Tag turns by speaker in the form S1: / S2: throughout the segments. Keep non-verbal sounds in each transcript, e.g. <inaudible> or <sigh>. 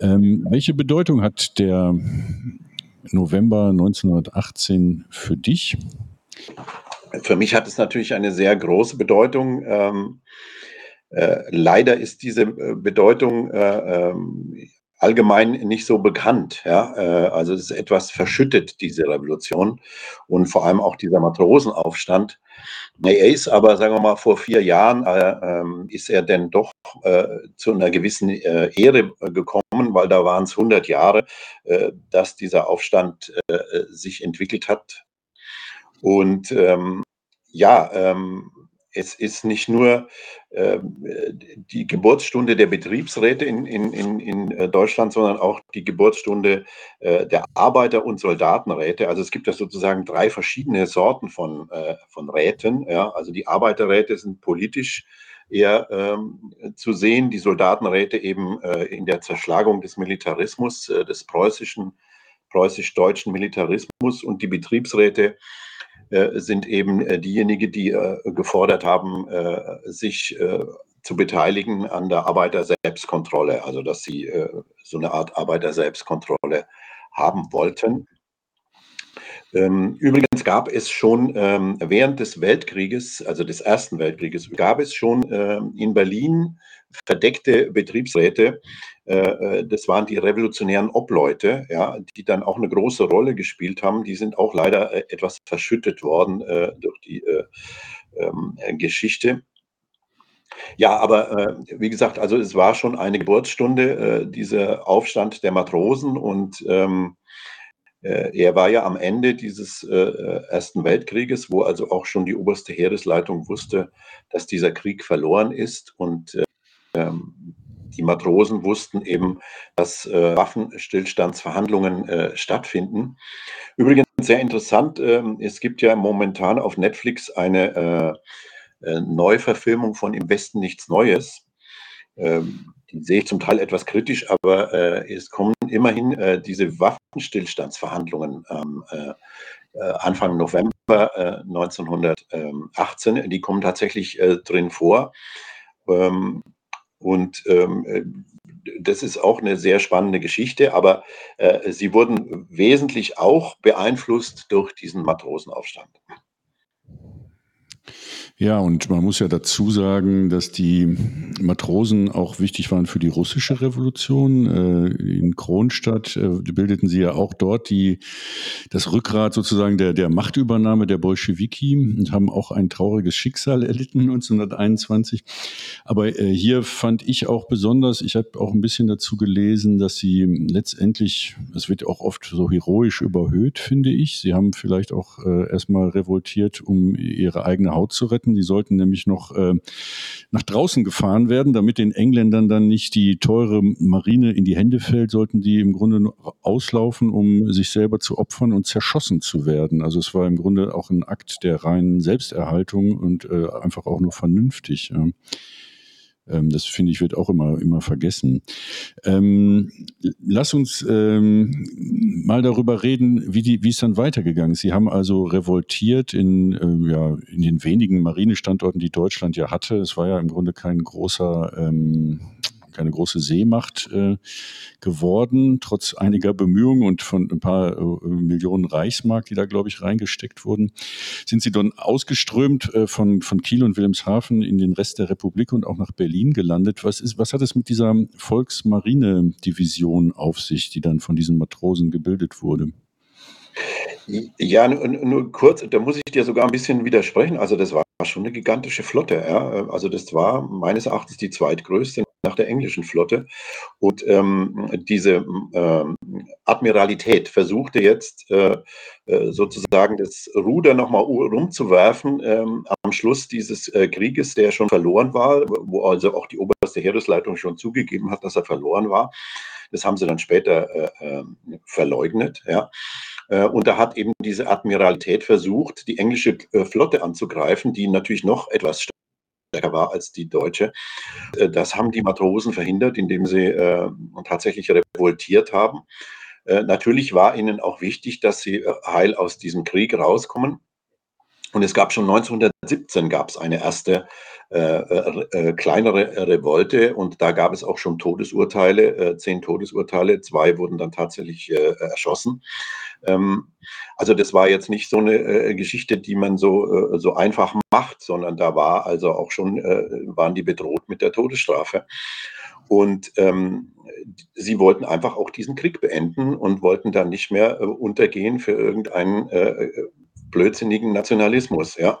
S1: Ähm, welche Bedeutung hat der November 1918 für dich?
S2: Für mich hat es natürlich eine sehr große Bedeutung. Ähm, äh, leider ist diese äh, Bedeutung äh, ähm, allgemein nicht so bekannt. Ja? Äh, also es ist etwas verschüttet, diese Revolution und vor allem auch dieser Matrosenaufstand. Er ist aber, sagen wir mal, vor vier Jahren äh, ähm, ist er denn doch äh, zu einer gewissen äh, Ehre gekommen, weil da waren es 100 Jahre, äh, dass dieser Aufstand äh, sich entwickelt hat. Und ähm, ja, ähm, es ist nicht nur äh, die Geburtsstunde der Betriebsräte in, in, in, äh, Deutschland, sondern auch die Geburtsstunde äh, der Arbeiter- und Soldatenräte. Also es gibt ja sozusagen drei verschiedene Sorten von, äh, von Räten. Ja? Also die Arbeiterräte sind politisch eher ähm, zu sehen, die Soldatenräte eben in der Zerschlagung des Militarismus, des preußischen, preußisch-deutschen Militarismus und die Betriebsräte sind eben äh, diejenigen, die äh, gefordert haben, sich zu beteiligen an der Arbeiter-Selbstkontrolle, also dass sie so eine Art Arbeiter-Selbstkontrolle haben wollten. Ähm, übrigens gab es schon ähm, während des Weltkrieges, also des Ersten Weltkrieges, gab es schon ähm, in Berlin verdeckte Betriebsräte. Äh, das waren die revolutionären Obleute, ja, die dann auch eine große Rolle gespielt haben. Die sind auch leider äh, etwas verschüttet worden äh, durch die Geschichte. Ja, aber äh, wie gesagt, also es war schon eine Geburtsstunde, äh, dieser Aufstand der Matrosen und ähm, äh, er war ja am Ende dieses äh, äh, Ersten Weltkrieges, wo also auch schon die oberste Heeresleitung wusste, dass dieser Krieg verloren ist und ähm, die Matrosen wussten eben, dass Waffenstillstandsverhandlungen stattfinden. Übrigens sehr interessant, ähm, es gibt ja momentan auf Netflix eine Neuverfilmung von Im Westen nichts Neues. Ähm, die sehe ich zum Teil etwas kritisch, aber äh, es kommen immerhin äh, diese Waffenstillstandsverhandlungen ähm, äh, Anfang November 1918, die kommen tatsächlich drin vor. Ähm, und ähm, das ist auch eine sehr spannende Geschichte, aber äh, sie wurden wesentlich auch beeinflusst durch diesen Matrosenaufstand.
S1: Ja, und man muss ja dazu sagen, dass die Matrosen auch wichtig waren für die russische Revolution. Äh, in Kronstadt äh, bildeten sie ja auch dort die, das Rückgrat sozusagen der, der Machtübernahme der Bolschewiki und haben auch ein trauriges Schicksal erlitten 1921. Aber äh, hier fand ich auch besonders, ich habe auch ein bisschen dazu gelesen, dass sie letztendlich, es wird auch oft so heroisch überhöht, finde ich. Sie haben vielleicht auch erstmal revoltiert, um ihre eigene Haut zu retten. Die sollten nämlich noch äh, nach draußen gefahren werden, damit den Engländern dann nicht die teure Marine in die Hände fällt, sollten die im Grunde auslaufen, um sich selber zu opfern und zerschossen zu werden. Also es war im Grunde auch ein Akt der reinen Selbsterhaltung und äh, einfach auch nur vernünftig. Ja. Ähm, das finde ich wird auch immer, immer vergessen. Ähm, lass uns ähm, mal darüber reden, wie, es dann weitergegangen ist. Sie haben also revoltiert in, äh, ja, in den wenigen Marinestandorten, die Deutschland ja hatte. Es war ja im Grunde kein großer ähm, keine große Seemacht äh, geworden, trotz einiger Bemühungen und von ein paar äh, Millionen Reichsmark, die da, glaube ich, reingesteckt wurden, sind sie dann ausgeströmt äh, von, von Kiel und Wilhelmshaven in den Rest der Republik und auch nach Berlin gelandet. Was, ist, was hat es mit dieser Volksmarine-Division auf sich, die dann von diesen Matrosen gebildet wurde?
S2: Ja, nur, nur kurz, da muss ich dir sogar ein bisschen widersprechen. Also das war schon eine gigantische Flotte. Ja. Also das war meines Erachtens die zweitgrößte nach der englischen Flotte. Und ähm, diese ähm, Admiralität versuchte jetzt äh, äh sozusagen das Ruder nochmal rumzuwerfen ähm, am Schluss dieses äh, Krieges, der schon verloren war, wo also auch die oberste Heeresleitung schon zugegeben hat, dass er verloren war. Das haben sie dann später äh, ähm, verleugnet. Ja. Äh, und da hat eben diese Admiralität versucht, die englische äh, Flotte anzugreifen, die natürlich noch etwas stärker war als die deutsche. Äh, das haben die Matrosen verhindert, indem sie äh, tatsächlich revoltiert haben. Äh, natürlich war ihnen auch wichtig, dass sie heil aus diesem Krieg rauskommen. Und es gab schon 1917 gab es eine erste äh, äh, äh, kleinere Revolte und da gab es auch schon Todesurteile, äh, zehn Todesurteile, zwei wurden dann tatsächlich äh, erschossen. Ähm, also das war jetzt nicht so eine äh, Geschichte, die man so, so einfach macht, sondern da war also auch schon, waren die bedroht mit der Todesstrafe. Und ähm, sie wollten einfach auch diesen Krieg beenden und wollten dann nicht mehr untergehen für irgendeinen blödsinnigen Nationalismus. Ja.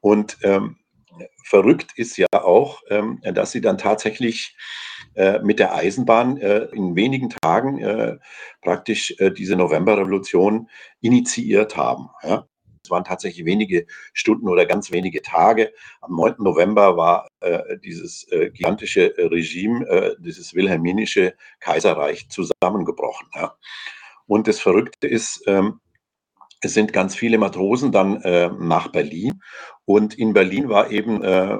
S2: Und ähm, verrückt ist ja auch, ähm, dass sie dann tatsächlich äh, mit der Eisenbahn äh, in wenigen Tagen äh, praktisch äh, diese Novemberrevolution initiiert haben. Ja. Es waren tatsächlich wenige Stunden oder ganz wenige Tage. Am 9. November war äh, dieses äh, gigantische Regime, dieses wilhelminische Kaiserreich zusammengebrochen. Ja. Und das Verrückte ist, ähm, es sind ganz viele Matrosen dann äh, nach Berlin. Und in Berlin war eben äh,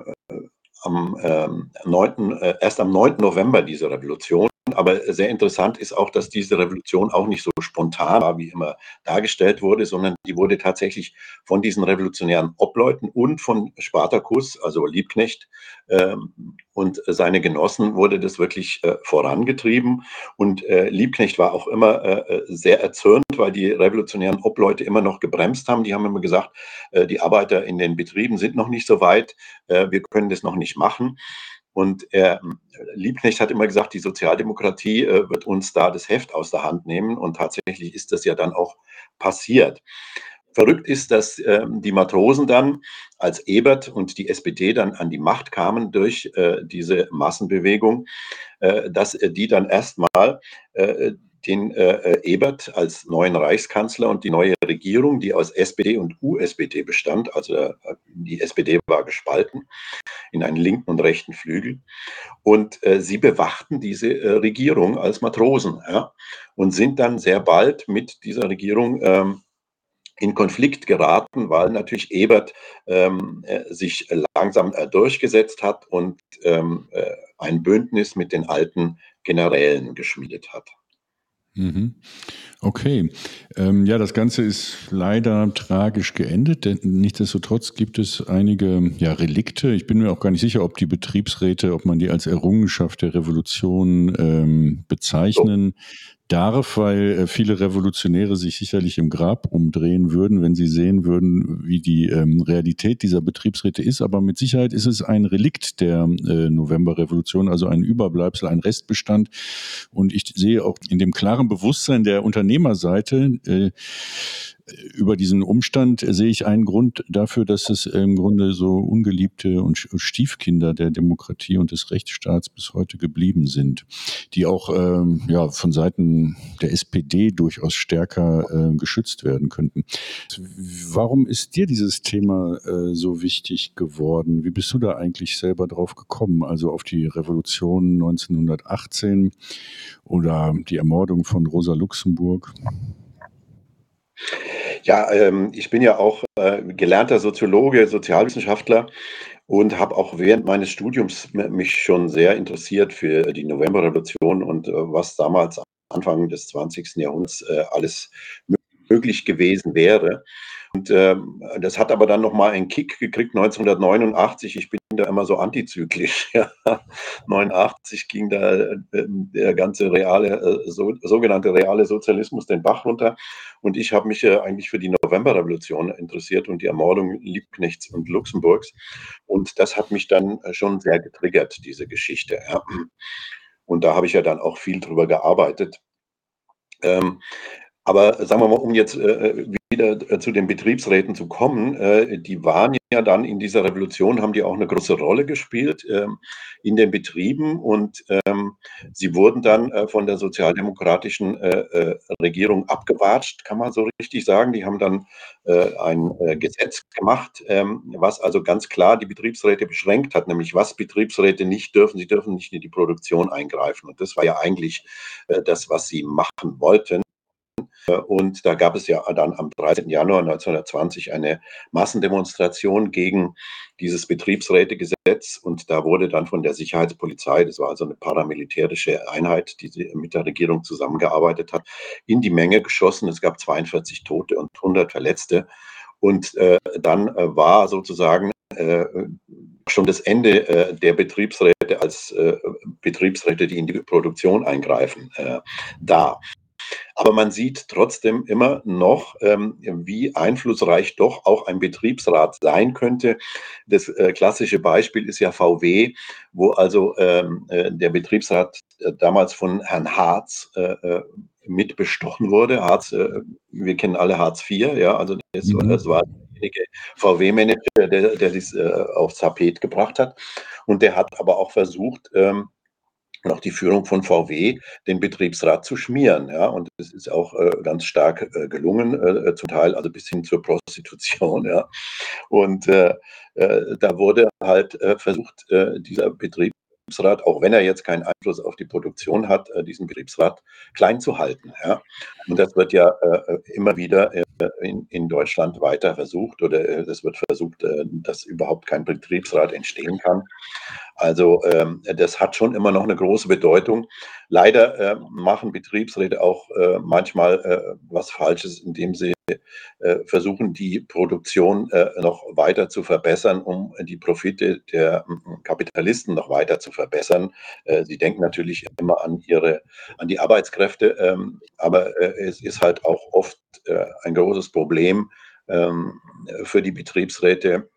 S2: am, äh, 9., erst am 9. November diese Revolution. Aber sehr interessant ist auch, dass diese Revolution auch nicht so spontan war, wie immer dargestellt wurde, sondern die wurde tatsächlich von diesen revolutionären Obleuten und von Spartacus, also Liebknecht ähm, und seine Genossen, wurde das wirklich äh, vorangetrieben. Und äh, Liebknecht war auch immer äh, sehr erzürnt, weil die revolutionären Obleute immer noch gebremst haben. Die haben immer gesagt, äh, die Arbeiter in den Betrieben sind noch nicht so weit, äh, wir können das noch nicht machen. Und er, Liebknecht hat immer gesagt, die Sozialdemokratie äh, wird uns da das Heft aus der Hand nehmen. Und tatsächlich ist das ja dann auch passiert. Verrückt ist, dass äh, die Matrosen dann, als Ebert und die SPD dann an die Macht kamen durch äh, diese Massenbewegung, äh, dass die dann erstmal äh, den äh, Ebert als neuen Reichskanzler und die neue Regierung, die aus SPD und USPD bestand, also äh, die SPD war gespalten in einen linken und rechten Flügel. Und äh, sie bewachten diese äh, Regierung als Matrosen ja, und sind dann sehr bald mit dieser Regierung ähm, in Konflikt geraten, weil natürlich Ebert ähm, äh, sich langsam äh, durchgesetzt hat und ähm, ein Bündnis mit den alten Generälen geschmiedet hat.
S1: Mhm. Okay. Ähm, ja, das Ganze ist leider tragisch geendet. Denn nichtsdestotrotz gibt es einige ja, Relikte. Ich bin mir auch gar nicht sicher, ob die Betriebsräte, ob man die als Errungenschaft der Revolution ähm, bezeichnen. So darf, weil äh, viele Revolutionäre sich sicherlich im Grab umdrehen würden, wenn sie sehen würden, wie die ähm, Realität dieser Betriebsräte ist. Aber mit Sicherheit ist es ein Relikt der äh, Novemberrevolution, also ein Überbleibsel, ein Restbestand. Und ich sehe auch in dem klaren Bewusstsein der Unternehmerseite, äh, über diesen Umstand sehe ich einen Grund dafür, dass es im Grunde so ungeliebte und Stiefkinder der Demokratie und des Rechtsstaats bis heute geblieben sind, die auch ähm, ja, von Seiten der SPD durchaus stärker äh, geschützt werden könnten. Warum ist dir dieses Thema äh, so wichtig geworden? Wie bist du da eigentlich selber drauf gekommen? Also auf die Revolution 1918 oder die Ermordung von Rosa Luxemburg?
S2: Ja, ähm, ich bin ja auch äh, gelernter Soziologe, Sozialwissenschaftler und habe auch während meines Studiums mich schon sehr interessiert für die Novemberrevolution und äh, was damals Anfang des 20. Jahrhunderts äh, alles möglich gewesen wäre. Und ähm, das hat aber dann nochmal einen Kick gekriegt 1989. Ich bin da immer so antizyklisch. <laughs> Ja. 89 ging da äh, der ganze reale, äh, so, sogenannte reale Sozialismus den Bach runter. Und ich habe mich äh, eigentlich für die Novemberrevolution interessiert und die Ermordung Liebknechts und Luxemburgs. Und das hat mich dann äh, schon sehr getriggert, diese Geschichte. Ja. Und da habe ich ja dann auch viel drüber gearbeitet. Ähm, aber sagen wir mal, um jetzt äh, wieder äh, zu den Betriebsräten zu kommen, äh, die waren ja dann in dieser Revolution, haben die auch eine große Rolle gespielt ähm, in den Betrieben und ähm, sie wurden dann äh, von der sozialdemokratischen Regierung abgewatscht, kann man so richtig sagen. Die haben dann ein Gesetz gemacht, ähm, was also ganz klar die Betriebsräte beschränkt hat, nämlich was Betriebsräte nicht dürfen. Sie dürfen nicht in die Produktion eingreifen. Und das war ja eigentlich das, was sie machen wollten. Und da gab es ja dann am 13. Januar 1920 eine Massendemonstration gegen dieses Betriebsrätegesetz. Und da wurde dann von der Sicherheitspolizei, das war also eine paramilitärische Einheit, die mit der Regierung zusammengearbeitet hat, in die Menge geschossen. Es gab 42 Tote und 100 Verletzte. Und äh, dann äh, war sozusagen äh, schon das Ende äh, der Betriebsräte als äh, Betriebsräte, die in die Produktion eingreifen, äh, da. Aber man sieht trotzdem immer noch, ähm, wie einflussreich doch auch ein Betriebsrat sein könnte. Das äh, klassische Beispiel ist ja VW, wo also ähm, äh, der Betriebsrat äh, damals von Herrn Harz mitbestochen wurde. Harz, wir kennen alle Harz IV, ja, also das, mhm. das war derjenige VW-Manager, der, der dies aufs Tapet gebracht hat. Und der hat aber auch versucht, ähm, noch die Führung von VW den Betriebsrat zu schmieren. Ja, und es ist auch äh, ganz stark äh, gelungen, äh, zum Teil also bis hin zur Prostitution. <laughs> Ja, und äh, äh, da wurde halt äh, versucht, dieser Betriebsrat, auch wenn er jetzt keinen Einfluss auf die Produktion hat, diesen Betriebsrat klein zu halten. Ja, und das wird ja immer wieder in, in Deutschland weiter versucht oder es wird versucht, dass überhaupt kein Betriebsrat entstehen kann. Also ähm, das hat schon immer noch eine große Bedeutung. Leider äh, machen Betriebsräte auch äh, manchmal äh, was Falsches, indem sie äh, versuchen, die Produktion äh, noch weiter zu verbessern, um die Profite der Kapitalisten noch weiter zu verbessern. Äh, sie denken natürlich immer an ihre, an die Arbeitskräfte, ähm, aber es ist halt auch oft ein großes Problem ähm, für die Betriebsräte,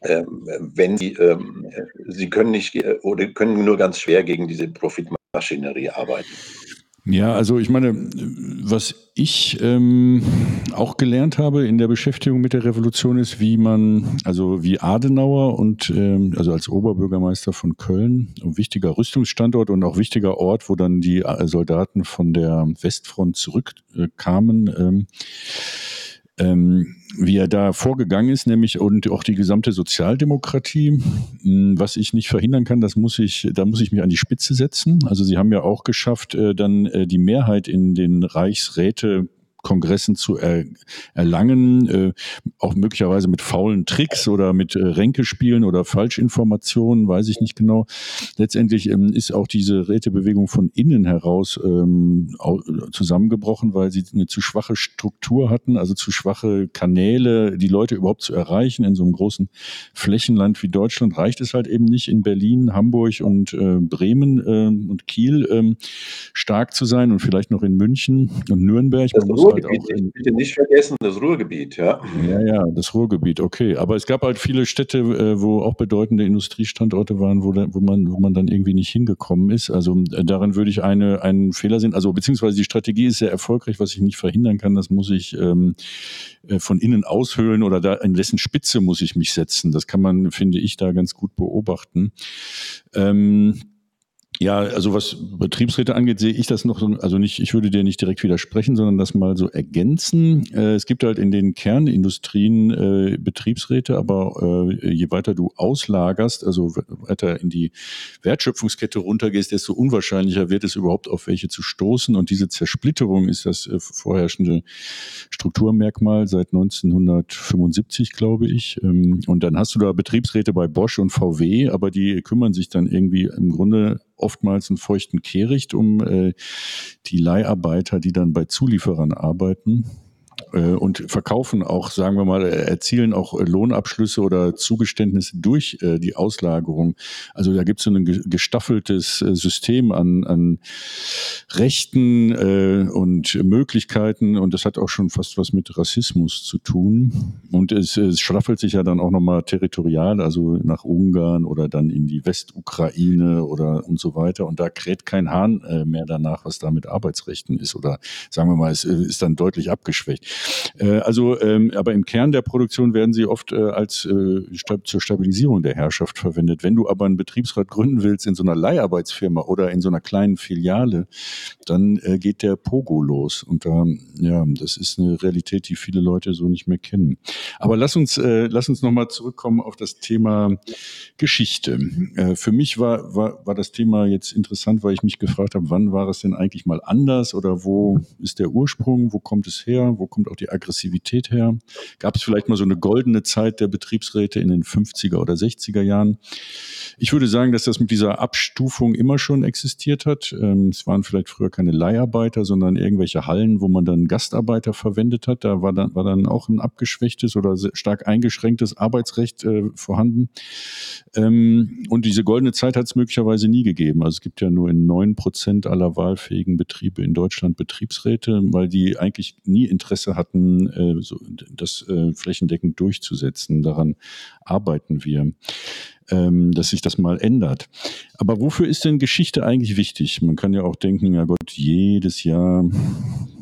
S2: wenn sie, ähm, sie können nicht oder können nur ganz schwer gegen diese Profitmaschinerie arbeiten.
S1: Ja, also ich meine, was ich ähm, auch gelernt habe in der Beschäftigung mit der Revolution ist, wie man, also wie Adenauer und ähm, also als Oberbürgermeister von Köln, ein wichtiger Rüstungsstandort und auch wichtiger Ort, wo dann die äh, Soldaten von der Westfront zurückkamen. Ähm, ähm, wie er da vorgegangen ist, nämlich und auch die gesamte Sozialdemokratie. Hm, was ich nicht verhindern kann, das muss ich, da muss ich mich an die Spitze setzen. Also sie haben ja auch geschafft, äh, dann äh, die Mehrheit in den Reichsräte Kongressen zu er, erlangen, äh, auch möglicherweise mit faulen Tricks oder mit äh, Ränkespielen oder Falschinformationen, weiß ich nicht genau. Letztendlich ähm, ist auch diese Rätebewegung von innen heraus ähm, zusammengebrochen, weil sie eine zu schwache Struktur hatten, also zu schwache Kanäle, die Leute überhaupt zu erreichen. In so einem großen Flächenland wie Deutschland reicht es halt eben nicht, in Berlin, Hamburg und äh, Bremen äh, und Kiel äh, stark zu sein und vielleicht noch in München und Nürnberg.
S2: Man muss Ruhrgebiet, halt bitte nicht vergessen, das Ruhrgebiet, ja.
S1: Ja, ja, das Ruhrgebiet, okay. Aber es gab halt viele Städte, äh, wo auch bedeutende Industriestandorte waren, wo, wo, man, wo man dann irgendwie nicht hingekommen ist. Also äh, darin würde ich eine, einen Fehler sehen. Also beziehungsweise die Strategie ist sehr erfolgreich, was ich nicht verhindern kann, das muss ich ähm, äh, von innen aushöhlen oder da in dessen Spitze muss ich mich setzen. Das kann man, finde ich, da ganz gut beobachten. Ähm, ja, also was Betriebsräte angeht, sehe ich das noch so, also nicht, ich würde dir nicht direkt widersprechen, sondern das mal so ergänzen. Äh, es gibt halt in den Kernindustrien äh, Betriebsräte, aber äh, je weiter du auslagerst, also weiter in die Wertschöpfungskette runtergehst, desto unwahrscheinlicher wird es überhaupt auf welche zu stoßen. Und diese Zersplitterung ist das äh, vorherrschende Strukturmerkmal seit 1975, glaube ich. Ähm, und dann hast du da Betriebsräte bei Bosch und VW, aber die kümmern sich dann irgendwie im Grunde oftmals einen feuchten Kehricht um äh, die Leiharbeiter, die dann bei Zulieferern arbeiten und verkaufen auch, sagen wir mal, erzielen auch Lohnabschlüsse oder Zugeständnisse durch äh, die Auslagerung. Also da gibt es so ein gestaffeltes äh, System an, an Rechten äh, und Möglichkeiten und das hat auch schon fast was mit Rassismus zu tun. Und es, es staffelt sich ja dann auch nochmal territorial, also nach Ungarn oder dann in die Westukraine oder und so weiter. Und da kräht kein Hahn äh, mehr danach, was da mit Arbeitsrechten ist. Oder sagen wir mal, es ist dann deutlich abgeschwächt. Äh, also, ähm, aber im Kern der Produktion werden sie oft äh, als äh, zur Stabilisierung der Herrschaft verwendet. Wenn du aber einen Betriebsrat gründen willst in so einer Leiharbeitsfirma oder in so einer kleinen Filiale, dann äh, geht der Pogo los. Und da, ja, das ist eine Realität, die viele Leute so nicht mehr kennen. Aber lass uns, lass uns nochmal zurückkommen auf das Thema Geschichte. Für mich war, war, war das Thema jetzt interessant, weil ich mich gefragt habe, wann war es denn eigentlich mal anders oder wo ist der Ursprung, wo kommt es her, wo kommt auch die Aggressivität her? Gab es vielleicht mal so eine goldene Zeit der Betriebsräte in den 50er oder 60er Jahren? Ich würde sagen, dass das mit dieser Abstufung immer schon existiert hat. Ähm, es waren vielleicht früher keine Leiharbeiter, sondern irgendwelche Hallen, wo man dann Gastarbeiter verwendet hat. Da war dann, war dann auch ein abgeschwächtes oder stark eingeschränktes Arbeitsrecht äh, vorhanden. Ähm, und diese goldene Zeit hat es möglicherweise nie gegeben. Also es gibt ja nur in neun Prozent aller wahlfähigen Betriebe in Deutschland Betriebsräte, weil die eigentlich nie Interesse hatten, äh, so, das äh, flächendeckend durchzusetzen. Daran arbeiten wir ähm, dass sich das mal ändert. Aber wofür ist denn Geschichte eigentlich wichtig? Man kann ja auch denken, ja Gott, jedes Jahr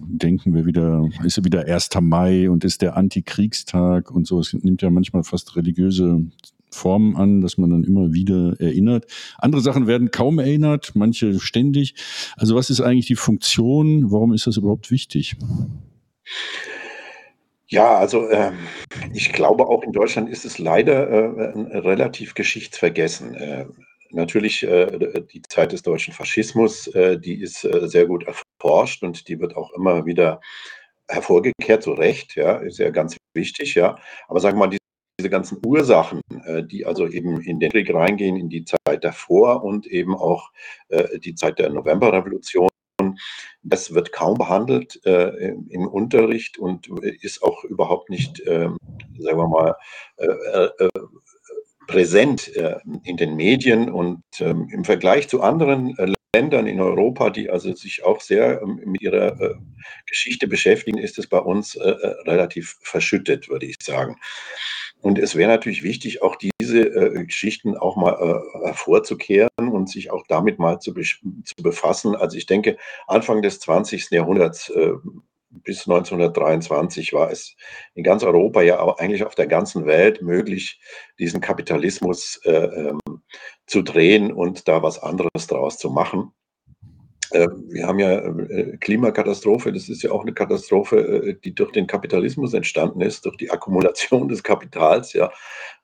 S1: denken wir wieder, ist ja wieder 1. Mai und ist der Antikriegstag und so. Es nimmt ja manchmal fast religiöse Formen an, dass man dann immer wieder erinnert. Andere Sachen werden kaum erinnert, manche ständig. Also was ist eigentlich die Funktion? Warum ist das überhaupt wichtig?
S2: Ja, also äh, ich glaube, auch in Deutschland ist es leider äh, relativ geschichtsvergessen. Äh, natürlich äh, die Zeit des deutschen Faschismus, äh, die ist äh, sehr gut erforscht und die wird auch immer wieder hervorgekehrt, zu Recht, ja, ist ja ganz wichtig, ja. Aber sagen wir mal, die, diese ganzen Ursachen, die also eben in den Krieg reingehen, in die Zeit davor und eben auch die Zeit der Novemberrevolution, das wird kaum behandelt äh, im Unterricht und ist auch überhaupt nicht, äh, sagen wir mal, äh, äh präsent äh, in den Medien. Und ähm, im Vergleich zu anderen äh, Ländern in Europa, die also sich auch sehr ähm, mit ihrer Geschichte beschäftigen, ist es bei uns relativ verschüttet, würde ich sagen. Und es wäre natürlich wichtig, auch diese äh, Geschichten auch mal äh, hervorzukehren und sich auch damit mal zu, zu, befassen. Also ich denke, Anfang des 20. Jahrhunderts äh, bis 1923 war es in ganz Europa, ja aber eigentlich auf der ganzen Welt möglich, diesen Kapitalismus äh, ähm, zu drehen und da was anderes draus zu machen. Äh, wir haben ja äh, Klimakatastrophe, das ist ja auch eine Katastrophe, äh, die durch den Kapitalismus entstanden ist, durch die Akkumulation des Kapitals, ja.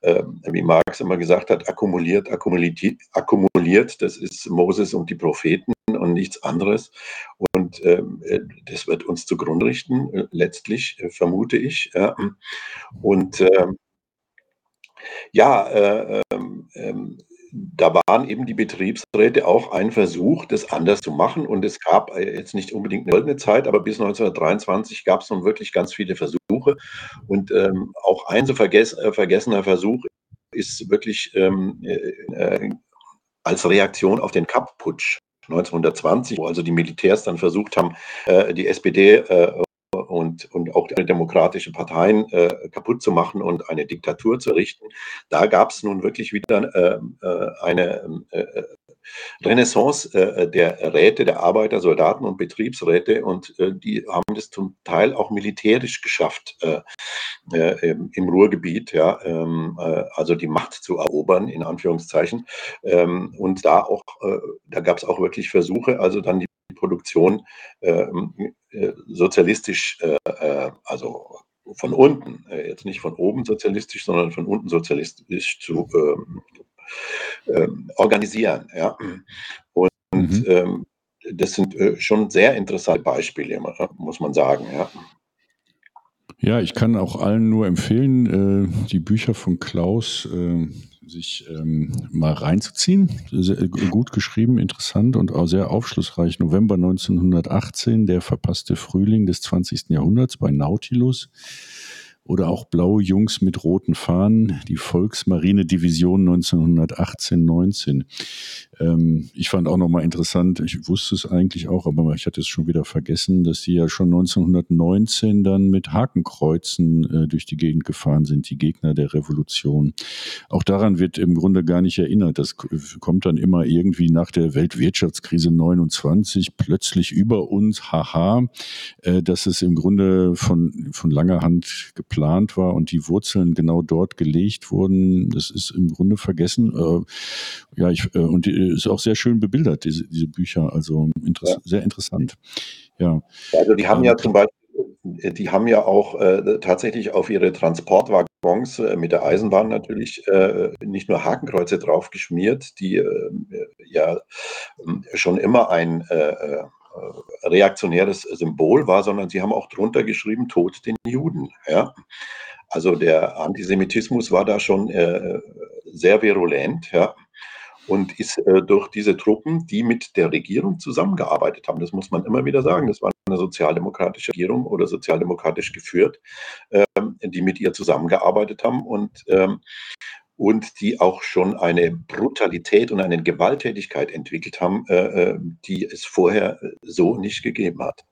S2: Ähm, wie Marx immer gesagt hat, akkumuliert, akkumuliert, das ist Moses und die Propheten und nichts anderes. Und ähm, das wird uns zugrunde richten, letztlich, vermute ich. Und ähm, ja, da waren eben die Betriebsräte auch ein Versuch, das anders zu machen. Und es gab äh, jetzt nicht unbedingt eine goldene Zeit, aber bis 1923 gab es nun wirklich ganz viele Versuche. Und ähm, auch ein so vergess äh, vergessener Versuch ist wirklich ähm, äh, äh als Reaktion auf den Kapp-Putsch 1920, wo also die Militärs dann versucht haben, die SPD und, und auch demokratische Parteien äh, kaputt zu machen und eine Diktatur zu errichten. Da gab es nun wirklich wieder äh, äh eine äh, Renaissance äh, der Räte, der Arbeiter, Soldaten und Betriebsräte und äh, die haben das zum Teil auch militärisch geschafft im Ruhrgebiet, ja, ähm, also die Macht zu erobern, in Anführungszeichen. Ähm, und da auch, da gab es auch wirklich Versuche, also dann die Produktion ähm, äh, sozialistisch, äh, äh, also von unten, jetzt nicht von oben sozialistisch, sondern von unten sozialistisch zu ähm, ähm, organisieren. Ja? Und mhm. Das sind schon sehr interessante Beispiele, muss man sagen. Ja?
S1: Ja, ich kann auch allen nur empfehlen, äh, die Bücher von Klaus äh, sich ähm, mal reinzuziehen. Sehr, gut geschrieben, interessant und auch sehr aufschlussreich. November 1918, der verpasste Frühling des 20. Jahrhunderts bei Nautilus. Oder auch Blaue Jungs mit roten Fahnen, die Volksmarine-Division 1918-19. Ähm, ich fand auch nochmal interessant, ich wusste es eigentlich auch, aber ich hatte es schon wieder vergessen, dass sie ja schon 1919 dann mit Hakenkreuzen äh, durch die Gegend gefahren sind, die Gegner der Revolution. Auch daran wird im Grunde gar nicht erinnert. Das kommt dann immer irgendwie nach der Weltwirtschaftskrise 29 plötzlich über uns, haha, äh, dass es im Grunde von, von langer Hand geplant geplant war und die Wurzeln genau dort gelegt wurden, das ist im Grunde vergessen. Äh, ja, ich, äh, und die, ist auch sehr schön bebildert, diese, diese Bücher, also inter ja. sehr interessant. Ja.
S2: Also die haben ja ähm, zum Beispiel, die haben ja auch äh, tatsächlich auf ihre Transportwaggons äh, mit der Eisenbahn natürlich äh, nicht nur Hakenkreuze drauf geschmiert, die äh, ja ähm, schon immer ein äh, reaktionäres Symbol war, sondern sie haben auch drunter geschrieben, Tod den Juden. Ja? Also der Antisemitismus war da schon äh, sehr virulent. Ja? und ist äh, durch diese Truppen, die mit der Regierung zusammengearbeitet haben, das muss man immer wieder sagen, das war eine sozialdemokratische Regierung oder sozialdemokratisch geführt, ähm, die mit ihr zusammengearbeitet haben und, ähm, und die auch schon eine Brutalität und eine Gewalttätigkeit entwickelt haben, äh, äh die es vorher so nicht gegeben hat.